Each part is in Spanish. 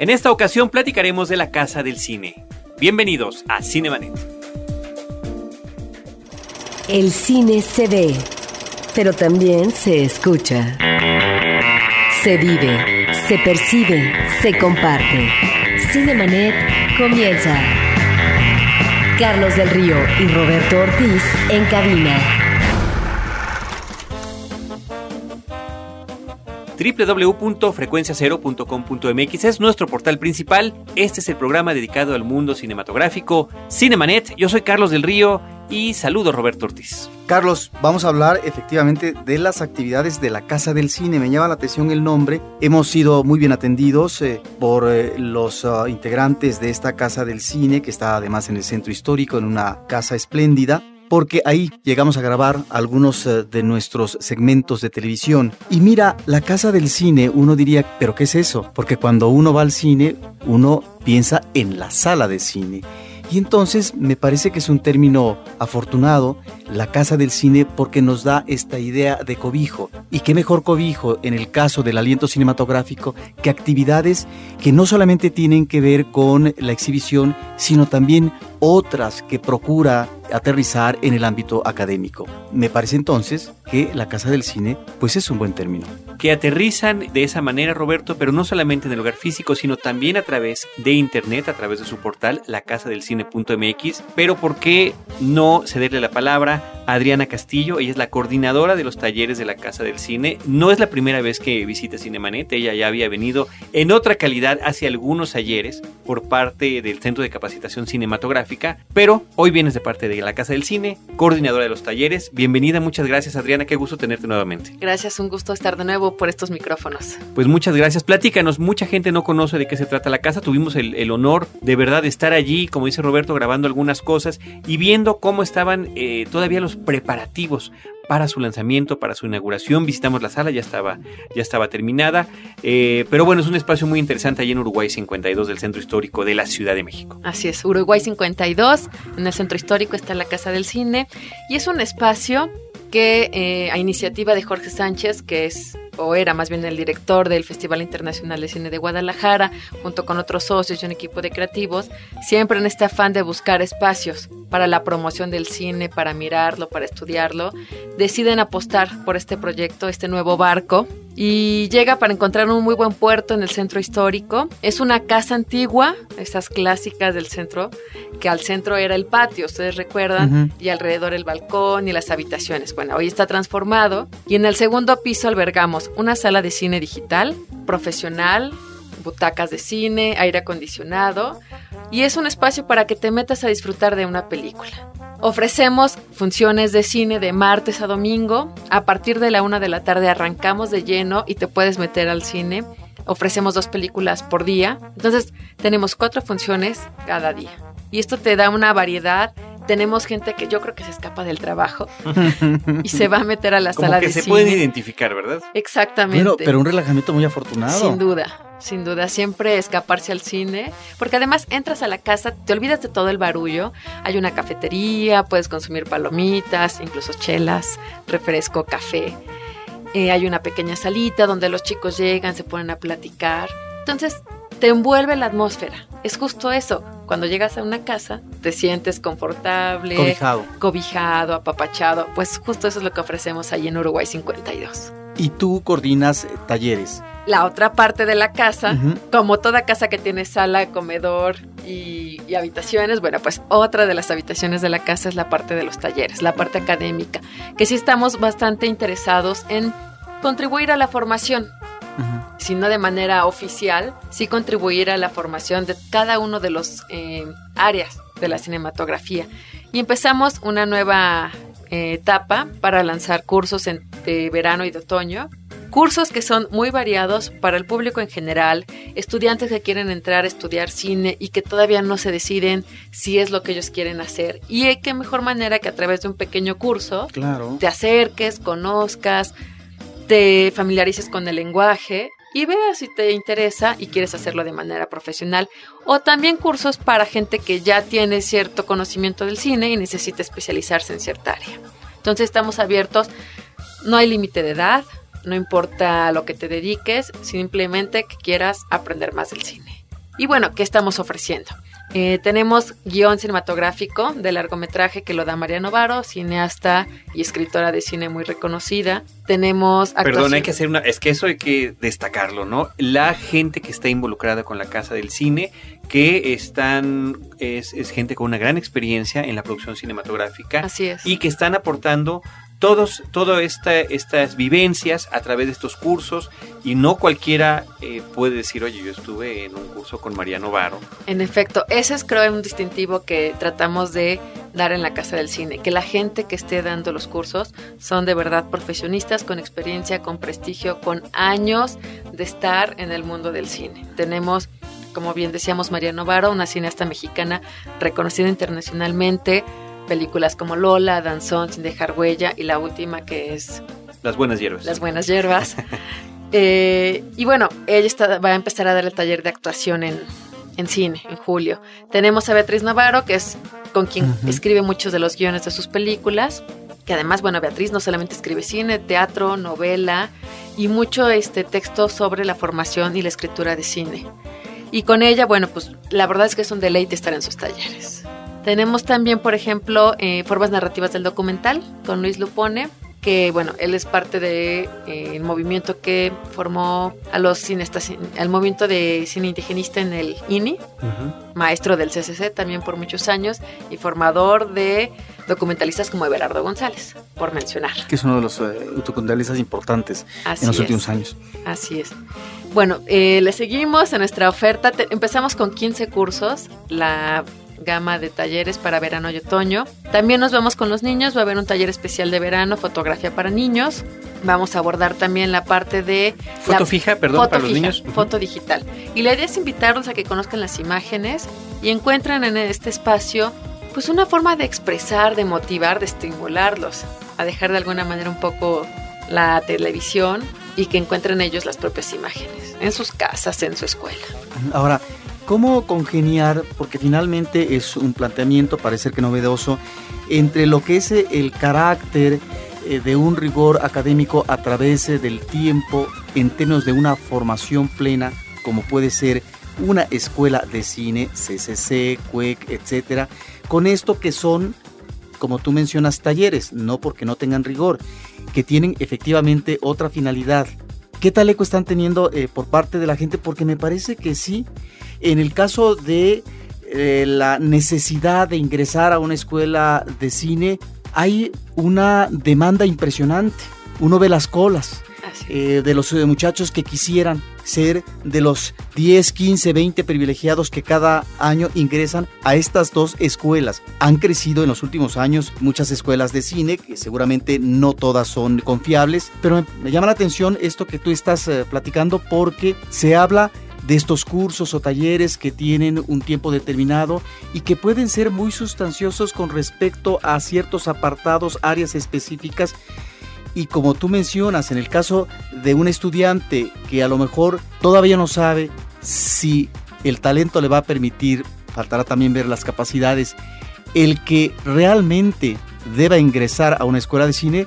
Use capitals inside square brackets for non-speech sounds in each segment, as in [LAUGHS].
En esta ocasión platicaremos de la Casa del Cine. Bienvenidos a Cinemanet. El cine se ve, pero también se escucha. Se vive, se percibe, se comparte. Cinemanet comienza. Carlos del Río y Roberto Ortiz en cabina. www.frecuenciacero.com.mx es nuestro portal principal. Este es el programa dedicado al mundo cinematográfico Cinemanet. Yo soy Carlos del Río y saludo Roberto Ortiz. Carlos, vamos a hablar efectivamente de las actividades de la Casa del Cine. Me llama la atención el nombre. Hemos sido muy bien atendidos eh, por eh, los uh, integrantes de esta Casa del Cine, que está además en el centro histórico, en una casa espléndida porque ahí llegamos a grabar algunos uh, de nuestros segmentos de televisión. Y mira, la casa del cine, uno diría, pero ¿qué es eso? Porque cuando uno va al cine, uno piensa en la sala de cine. Y entonces me parece que es un término afortunado, la casa del cine, porque nos da esta idea de cobijo. Y qué mejor cobijo en el caso del aliento cinematográfico que actividades que no solamente tienen que ver con la exhibición, sino también otras que procura aterrizar en el ámbito académico. Me parece entonces que la casa del cine pues es un buen término. Que aterrizan de esa manera, Roberto, pero no solamente en el lugar físico, sino también a través de internet, a través de su portal, lacasadelcine.mx. Pero ¿por qué no cederle la palabra a Adriana Castillo? Ella es la coordinadora de los talleres de la Casa del Cine. No es la primera vez que visita Cinemanet, ella ya había venido en otra calidad hace algunos talleres por parte del Centro de Capacitación Cinematográfica, pero hoy vienes de parte de la Casa del Cine, coordinadora de los talleres. Bienvenida, muchas gracias Adriana, qué gusto tenerte nuevamente. Gracias, un gusto estar de nuevo por estos micrófonos. Pues muchas gracias, platícanos, mucha gente no conoce de qué se trata la casa, tuvimos el, el honor de verdad de estar allí, como dice Roberto, grabando algunas cosas y viendo cómo estaban eh, todavía los preparativos para su lanzamiento, para su inauguración. Visitamos la sala, ya estaba, ya estaba terminada. Eh, pero bueno, es un espacio muy interesante allí en Uruguay 52 del Centro Histórico de la Ciudad de México. Así es, Uruguay 52, en el Centro Histórico está la Casa del Cine y es un espacio que eh, a iniciativa de Jorge Sánchez, que es o era más bien el director del Festival Internacional de Cine de Guadalajara, junto con otros socios y un equipo de creativos, siempre en este afán de buscar espacios para la promoción del cine, para mirarlo, para estudiarlo, deciden apostar por este proyecto, este nuevo barco, y llega para encontrar un muy buen puerto en el centro histórico. Es una casa antigua, esas clásicas del centro, que al centro era el patio, ustedes recuerdan, uh -huh. y alrededor el balcón y las habitaciones. Bueno, hoy está transformado y en el segundo piso albergamos una sala de cine digital, profesional, butacas de cine, aire acondicionado y es un espacio para que te metas a disfrutar de una película. Ofrecemos funciones de cine de martes a domingo. A partir de la una de la tarde arrancamos de lleno y te puedes meter al cine. Ofrecemos dos películas por día. Entonces tenemos cuatro funciones cada día. Y esto te da una variedad tenemos gente que yo creo que se escapa del trabajo [LAUGHS] y se va a meter a la Como sala que de se cine. pueden identificar, ¿verdad? Exactamente. Pero un relajamiento muy afortunado. Sin duda, sin duda, siempre escaparse al cine, porque además entras a la casa, te olvidas de todo el barullo, hay una cafetería, puedes consumir palomitas, incluso chelas, refresco, café. Eh, hay una pequeña salita donde los chicos llegan, se ponen a platicar. Entonces, te envuelve la atmósfera. Es justo eso. Cuando llegas a una casa, te sientes confortable, Cobijado. cobijado, apapachado. Pues justo eso es lo que ofrecemos ahí en Uruguay 52. Y tú coordinas talleres. La otra parte de la casa, como toda casa que tiene sala, comedor y, y habitaciones, bueno, pues otra de las habitaciones de la casa es la parte de los talleres, la parte académica, que sí estamos bastante interesados en contribuir a la formación, Ujú. si no de manera oficial, sí contribuir a la formación de cada uno de los eh, áreas de la cinematografía. Y empezamos una nueva eh, etapa para lanzar cursos en- de verano y de otoño. Cursos que son muy variados para el público en general, estudiantes que quieren entrar a estudiar cine y que todavía no se deciden si es lo que ellos quieren hacer. Y eh, qué mejor manera que a través de un pequeño curso Claro. te acerques, conozcas, te familiarices con el lenguaje y veas si te interesa y quieres hacerlo de manera profesional. O también cursos para gente que ya tiene cierto conocimiento del cine y necesita especializarse en cierta área. Entonces estamos abiertos, no hay límite de edad, no importa lo que te dediques, simplemente que quieras aprender más del cine. Y bueno, ¿qué estamos ofreciendo? Eh, tenemos guion cinematográfico de largometraje que lo da María Novaro, cineasta y escritora de cine muy reconocida. Tenemos Perdón, hay que hacer una... Es que eso hay que destacarlo, ¿no? La gente que está involucrada con la Casa del Cine, que están... Es, es gente con una gran experiencia en la producción cinematográfica. Así es. Y que están aportando todos, todas esta, estas vivencias a través de estos cursos y no cualquiera eh, puede decir, oye, yo estuve en un curso con Mariano Varo. En efecto, ese es creo un distintivo que tratamos de dar en la Casa del Cine, que la gente que esté dando los cursos son de verdad profesionistas con experiencia, con prestigio, con años de estar en el mundo del cine. Tenemos como bien decíamos, Mariano Varo, una cineasta mexicana reconocida internacionalmente, películas como Lola, Danzón, Sin dejar huella y la última que es... Las buenas hierbas. Las buenas hierbas. [LAUGHS] Eh, y bueno, ella está, va a empezar a dar el taller de actuación en, en, cine en julio. Tenemos a Beatriz Navarro, que es con quien escribe muchos de los guiones de sus películas. Que además, bueno, Beatriz no solamente escribe cine, teatro, novela y mucho este texto sobre la formación y la escritura de cine. Y con ella, bueno, pues la verdad es que es un deleite estar en sus talleres. Tenemos también, por ejemplo, eh, formas narrativas del documental con Luis Lupone, que bueno, él es parte del de, eh, movimiento que formó a los cineastas, al movimiento de cine indigenista en el INI, maestro del CCC también por muchos años y formador de documentalistas como Everardo González, por mencionar. Que es uno de los eh, documentalistas importantes en los últimos años. Así es. Bueno, eh, le seguimos en nuestra oferta. empezamos con 15 cursos. La gama de talleres para verano y otoño. También nos vamos con los niños, va a haber un taller especial de verano, fotografía para niños. Vamos a abordar también la parte de... Foto fija, perdón, para los niños. Foto digital. Y la idea es invitarlos a que conozcan las imágenes y encuentren en este espacio pues una forma de expresar, de motivar, de estimularlos, a dejar de alguna manera un poco la televisión y que encuentren ellos las propias imágenes en sus casas, en su escuela. Ahora, ¿Cómo congeniar, porque finalmente es un planteamiento, parece que novedoso, entre lo que es el carácter eh, de un rigor académico a través del tiempo en términos de una formación plena, como puede ser una escuela de cine, CCC, CUEC, etcétera, con esto que son, como tú mencionas, talleres, no porque no tengan rigor, que tienen efectivamente otra finalidad. ¿Qué tal eco están teniendo eh, por parte de la gente? Porque me parece que sí, en el caso de eh, la necesidad de ingresar a una escuela de cine, hay una demanda impresionante. Uno ve las colas eh, de los muchachos que quisieran ser de los 10, 15, 20 privilegiados que cada año ingresan a estas dos escuelas. Han crecido en los últimos años muchas escuelas de cine, que seguramente no todas son confiables, pero me, llama la atención esto que tú estás eh, platicando porque se habla de estos cursos o talleres que tienen un tiempo determinado y que pueden ser muy sustanciosos con respecto a ciertos apartados, áreas específicas. Y como tú mencionas, en el caso de un estudiante que a lo mejor todavía no sabe si el talento le va a permitir, faltará también ver las capacidades, el que realmente deba ingresar a una escuela de cine,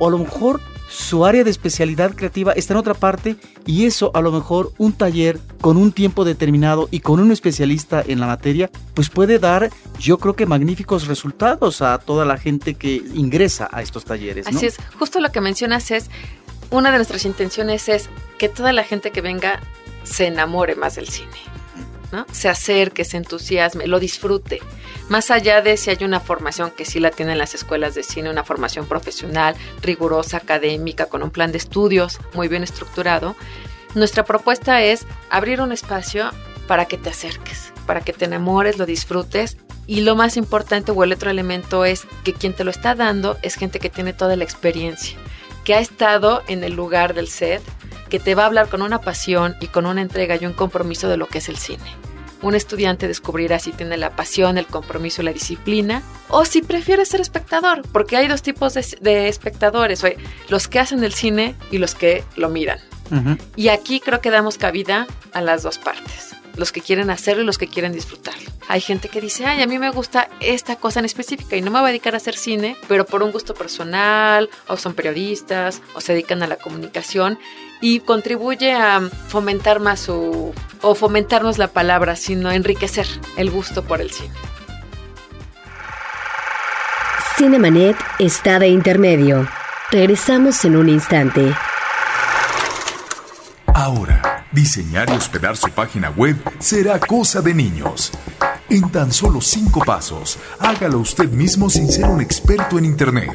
o a lo mejor su área de especialidad creativa está en otra parte y eso a lo mejor un taller con un tiempo determinado y con un especialista en la materia, pues puede dar yo creo que magníficos resultados a toda la gente que ingresa a estos talleres. Así es, justo lo que mencionas es, una de nuestras intenciones es que toda la gente que venga se enamore más del cine. Se acerque, se entusiasme, lo disfrute. Más allá de si hay una formación que sí la tienen las escuelas de cine, una formación profesional, rigurosa, académica, con un plan de estudios muy bien estructurado, nuestra propuesta es abrir un espacio para que te acerques, para que te enamores, lo disfrutes y lo más importante o el otro elemento es que quien te lo está dando es gente que tiene toda la experiencia, que ha estado en el lugar del set, que te va a hablar con una pasión y con una entrega y un compromiso de lo que es el cine un estudiante descubrirá si tiene la pasión, el compromiso la disciplina, o si prefiere ser espectador, porque hay dos tipos de, espectadores, los que hacen el cine y los que lo miran. Y aquí creo que damos cabida a las dos partes, los que quieren hacerlo y los que quieren disfrutarlo. Hay gente que dice, ay, a mí me gusta esta cosa en específica y no me voy a dedicar a hacer cine, pero por un gusto personal, o son periodistas, o se dedican a la comunicación y contribuye a fomentar más su o fomentarnos la palabra, sino enriquecer el gusto por el cine. Cinemanet está de intermedio. Regresamos en un instante. Ahora, diseñar y hospedar su página web será cosa de niños. En tan solo cinco pasos, hágalo usted mismo sin ser un experto en Internet.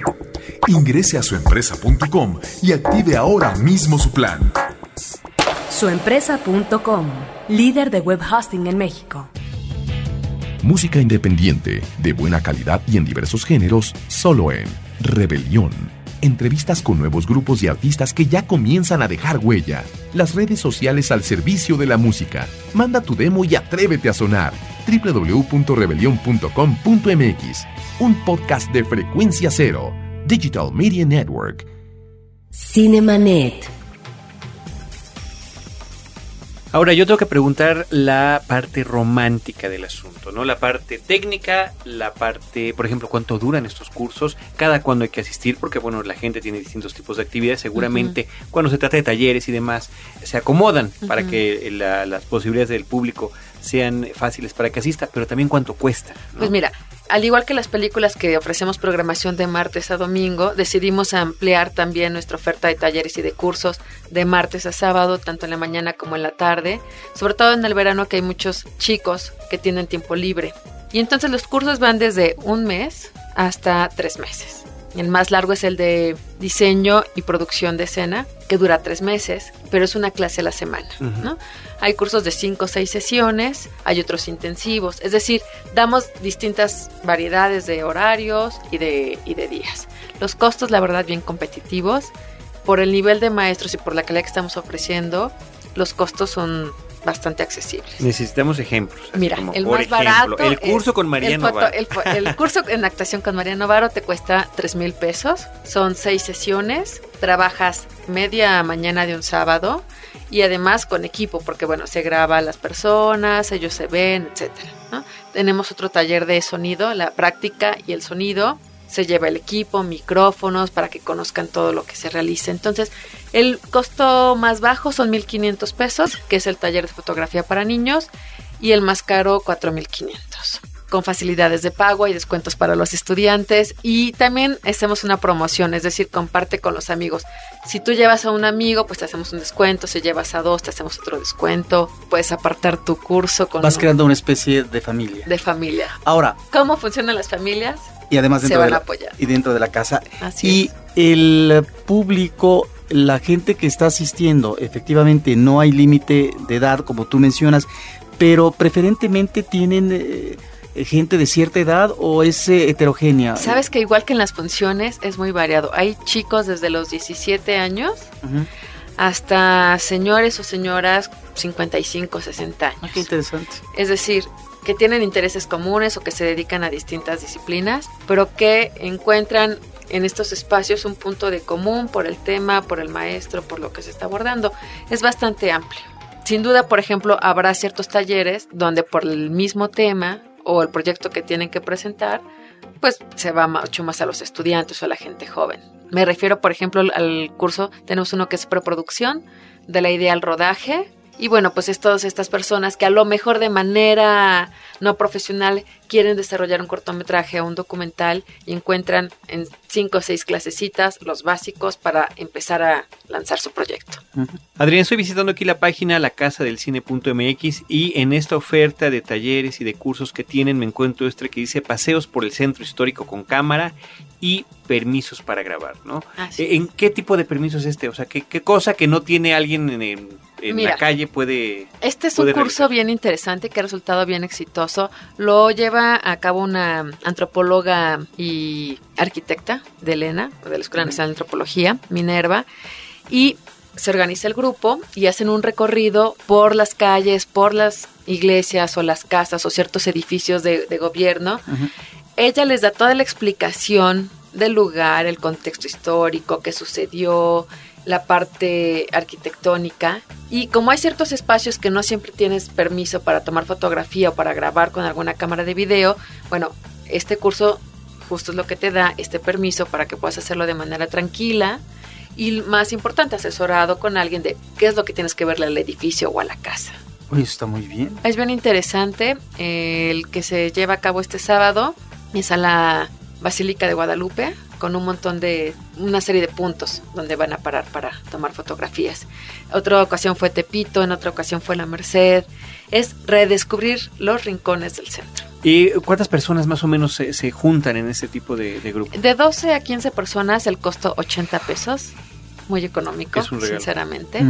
Ingrese a suempresa.com y active ahora mismo su plan. Suempresa.com, líder de web hosting en México. Música independiente, de buena calidad y en diversos géneros, solo en Rebelión. Entrevistas con nuevos grupos y artistas que ya comienzan a dejar huella. Las redes sociales al servicio de la música. Manda tu demo y atrévete a sonar. www.rebelión.com.mx. Un podcast de frecuencia cero. Digital Media Network. Cinemanet. Ahora yo tengo que preguntar la parte romántica del asunto, ¿no? La parte técnica, la parte, por ejemplo, cuánto duran estos cursos, cada cuándo hay que asistir, porque bueno, la gente tiene distintos tipos de actividades, seguramente cuando se trata de talleres y demás, se acomodan para que la- las posibilidades del público sean fáciles para que asista, pero también cuánto cuesta. ¿no? Pues mira, al igual que las películas que ofrecemos programación de martes a domingo, decidimos ampliar también nuestra oferta de talleres y de cursos de martes a sábado, tanto en la mañana como en la tarde, sobre todo en el verano que hay muchos chicos que tienen tiempo libre. Y entonces los cursos van desde un mes hasta tres meses. El más largo es el de diseño y producción de escena, que dura tres meses, pero es una clase a la semana. ¿no? Hay cursos de cinco o seis sesiones, hay otros intensivos, es decir, damos distintas variedades de horarios y de, y de días. Los costos, la verdad, bien competitivos. Por el nivel de maestros y por la calidad que estamos ofreciendo, los costos son bastante accesibles. Necesitamos ejemplos. Mira, como, el más ejemplo, barato. El curso es- con el, foto- Novaro. el, curso en actuación con María Novaro te cuesta 3 mil pesos. Son seis sesiones. Trabajas media mañana de un sábado. Y además con equipo, porque bueno, se graba a las personas, ellos se ven, etcétera. ¿no? Tenemos otro taller de sonido, la práctica y el sonido. Se lleva el equipo, micrófonos, para que conozcan todo lo que se realiza. Entonces, el costo más bajo son 1.500 pesos, que es el taller de fotografía para niños, y el más caro 4.500 con facilidades de pago y descuentos para los estudiantes y también hacemos una promoción, es decir, comparte con los amigos. Si tú llevas a un amigo, pues te hacemos un descuento, si llevas a dos, te hacemos otro descuento, puedes apartar tu curso con Vas creando una especie de familia. de familia. Ahora, ¿Cómo funcionan las familias? Y además dentro, de la, a apoyar. y dentro de la casa. Así y es. el público, la gente que está asistiendo, efectivamente no hay límite de edad, como tú mencionas, pero preferentemente tienen eh, gente de cierta edad o es eh, heterogénea. Sabes que igual que en las funciones es muy variado. Hay chicos desde los 17 años hasta señores o señoras 55, 60 años. Ah, qué interesante. Es decir, que tienen intereses comunes o que se dedican a distintas disciplinas, pero que encuentran en estos espacios un punto de común por el tema, por el maestro, por lo que se está abordando. Es bastante amplio. Sin duda, por ejemplo, habrá ciertos talleres donde por el mismo tema o el proyecto que tienen que presentar, pues se va mucho más a los estudiantes o a la gente joven. Me refiero, por ejemplo, al- curso, tenemos uno que es preproducción, de la idea al rodaje, y bueno, pues es todas estas personas que a lo mejor de manera no profesional quieren desarrollar un cortometraje o un documental y encuentran en cinco o seis clasecitas los básicos para empezar a lanzar su proyecto. Adrián, estoy visitando aquí la página lacasadelcine.mx y en esta oferta de talleres y de cursos que tienen me encuentro este que dice paseos por el centro histórico con cámara y permisos para grabar, ¿no? ¿En qué tipo de permiso es este? O sea, ¿qué, qué cosa que no tiene alguien en, en- en Mira. la calle puede... Este es un curso realizar? bien interesante que ha resultado bien exitoso. Lo lleva a cabo una antropóloga y arquitecta de Elena, de la Escuela Nacional de Antropología, Minerva, y se organiza el grupo y hacen un recorrido por las calles, por las iglesias o las casas o ciertos edificios de, de gobierno. Ella les da toda la explicación del lugar, el contexto histórico, qué sucedió, la parte arquitectónica. Y como hay ciertos espacios que no siempre tienes permiso para tomar fotografía o para grabar con alguna cámara de video, bueno, este curso justo es lo que te da este permiso para que puedas hacerlo de manera tranquila y más importante, asesorado con alguien de qué es lo que tienes que verle al edificio o a la casa. Uy, está muy bien. Es bien interesante el que se lleva a cabo este sábado. Es a la Basílica de Guadalupe con un montón de, una serie de puntos donde van a parar para tomar fotografías. Otra ocasión fue Tepito, en otra ocasión fue La Merced. Es redescubrir los rincones del centro. ¿Y cuántas personas más o menos se, se juntan en ese tipo de, de grupo? De 12 a 15 personas, el costo 80 pesos. Muy económico, Es un regalo. sinceramente.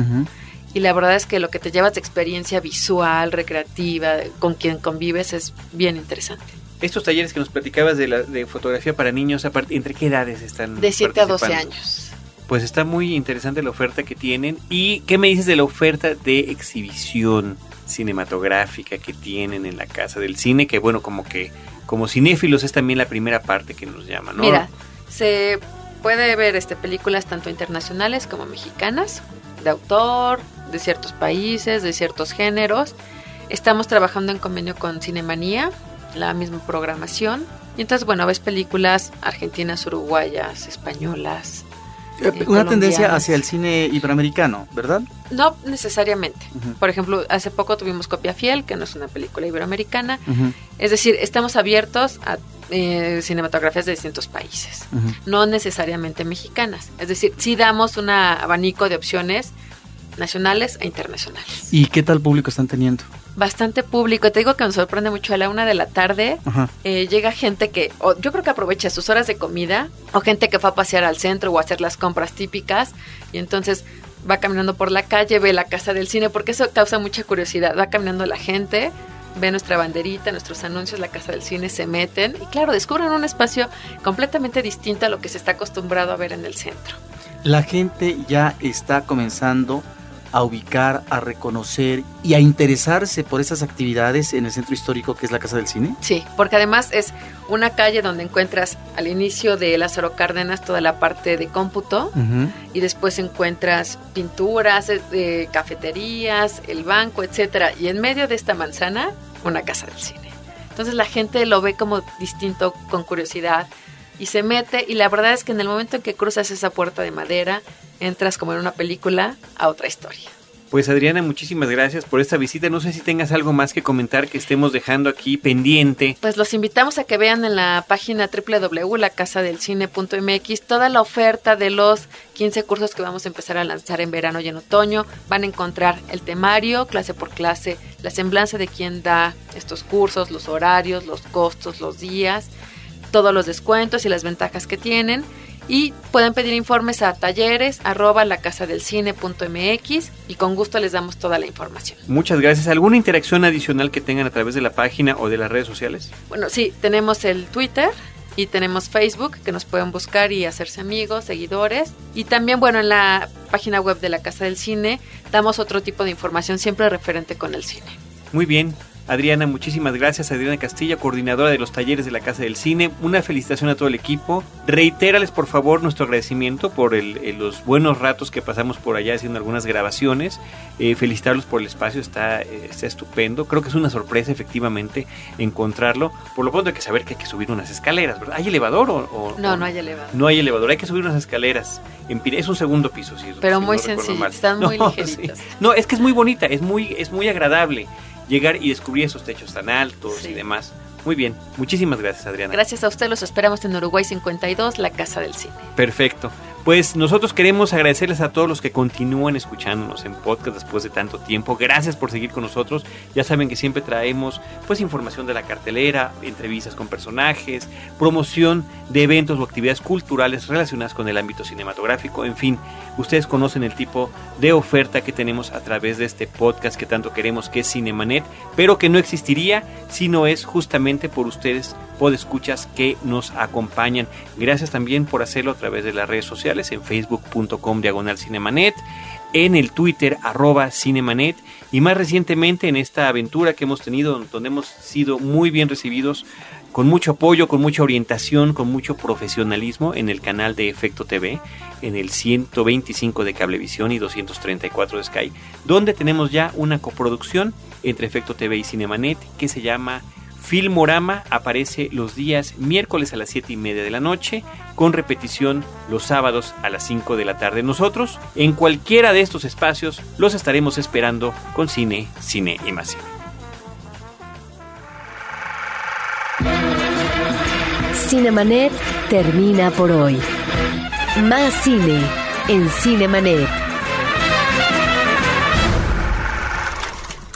Y la verdad es que lo que te llevas de experiencia visual, recreativa, con quien convives, es bien interesante. Estos talleres que nos platicabas de, la, de fotografía para niños, ¿entre qué edades están? De 7 a 12 participando? años. Pues está muy interesante la oferta que tienen. ¿Y qué me dices de la oferta de exhibición cinematográfica que tienen en la Casa del Cine? Que bueno, como que como cinéfilos es también la primera parte que nos llama, ¿no? Mira, se puede ver este películas tanto internacionales como mexicanas, de autor, de ciertos países, de ciertos géneros. Estamos trabajando en convenio con Cinemanía, la misma programación. Y entonces, bueno, ves películas argentinas, uruguayas, españolas. Eh, Eh, Una tendencia hacia el cine iberoamericano, ¿verdad? No necesariamente. Por ejemplo, hace poco tuvimos Copia Fiel, que no es una película iberoamericana. Es decir, estamos abiertos a eh, cinematografías de distintos países. no necesariamente mexicanas. Es decir, sí damos un abanico de opciones nacionales e internacionales. ¿Y qué tal público están teniendo? Bastante público. Te digo que nos sorprende mucho a la una de la tarde. Eh, llega gente que, o yo creo que aprovecha sus horas de comida, o gente que fue a pasear al centro o a hacer las compras típicas, y entonces va caminando por la calle, ve la casa del cine, porque eso causa mucha curiosidad. Va caminando la gente, ve nuestra banderita, nuestros anuncios, la casa del cine, se meten, y claro, descubren un espacio completamente distinto a lo que se está acostumbrado a ver en el centro. La gente ya está comenzando a ubicar, a reconocer y a interesarse por esas actividades en el centro histórico que es la Casa del Cine. Sí, porque además es una calle donde encuentras al inicio de Lázaro Cárdenas toda la parte de cómputo y después encuentras pinturas, eh, cafeterías, el banco, etcétera, y en medio de esta manzana una casa del cine. Entonces la gente lo ve como distinto, con curiosidad y se mete y la verdad es que en el momento en que cruzas esa puerta de madera entras como en una película a otra historia. Pues Adriana, muchísimas gracias por esta visita. No sé si tengas algo más que comentar que estemos dejando aquí pendiente. Pues los invitamos a que vean en la página www.lacasadelcine.mx toda la oferta de los 15 cursos que vamos a empezar a lanzar en verano y en otoño. Van a encontrar el temario, clase por clase, la semblanza de quién da estos cursos, los horarios, los costos, los días, todos los descuentos y las ventajas que tienen. Y pueden pedir informes a talleres arroba lacasadelcine.mx y con gusto les damos toda la información. Muchas gracias. ¿Alguna interacción adicional que tengan a través de la página o de las redes sociales? Bueno, sí, tenemos el Twitter y tenemos Facebook que nos pueden buscar y hacerse amigos, seguidores. Y también, bueno, en la página web de la Casa del Cine damos otro tipo de información siempre referente con el cine. Muy bien. Adriana, muchísimas gracias. Adriana Castilla, coordinadora de los talleres de la Casa del Cine. Una felicitación a todo el equipo. Reitérales, por favor, nuestro agradecimiento por el- el- los buenos ratos que pasamos por allá haciendo algunas grabaciones. Eh, felicitarlos por el espacio, está, eh, está estupendo. Creo que es una sorpresa, efectivamente, encontrarlo. Por lo pronto hay que saber que hay que subir unas escaleras, ¿verdad? ¿Hay elevador o...? o- No, no hay elevador. No hay elevador, hay que subir unas escaleras. En es un segundo piso, sí. Pero si muy no sencillo, están [LAUGHS] muy ligeritas. sí. No, es que es muy bonita, es muy, es muy agradable llegar y descubrir esos techos tan altos Sí. y demás. Muy bien, muchísimas gracias Adriana. Gracias a usted, los esperamos en Uruguay 52, la Casa del Cine. Perfecto. Pues nosotros queremos agradecerles a todos los que continúan escuchándonos en podcast después de tanto tiempo. Gracias por seguir con nosotros. Ya saben que siempre traemos pues información de la cartelera, entrevistas con personajes, promoción de eventos o actividades culturales relacionadas con el ámbito cinematográfico. En fin, ustedes conocen el tipo de oferta que tenemos a través de este podcast que tanto queremos que es Cinemanet, pero que no existiría si no es justamente por ustedes podescuchas que nos acompañan. Gracias también por hacerlo a través de las redes sociales en facebook.com diagonal cinemanet, en el Twitter arroba cinemanet y más recientemente en esta aventura que hemos tenido donde hemos sido muy bien recibidos con mucho apoyo, con mucha orientación, con mucho profesionalismo en el canal de Efecto TV, en el 125 de Cablevisión y 234 de Sky, donde tenemos ya una coproducción entre Efecto TV y Cinemanet que se llama Filmorama aparece los días miércoles a las 7 y media de la noche, con repetición los sábados a las 5 de la tarde. Nosotros, en cualquiera de estos espacios, los estaremos esperando con cine, cine y más cine. Cinemanet termina por hoy. Más cine en Cinemanet.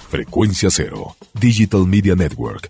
Frecuencia Cero, Digital Media Network,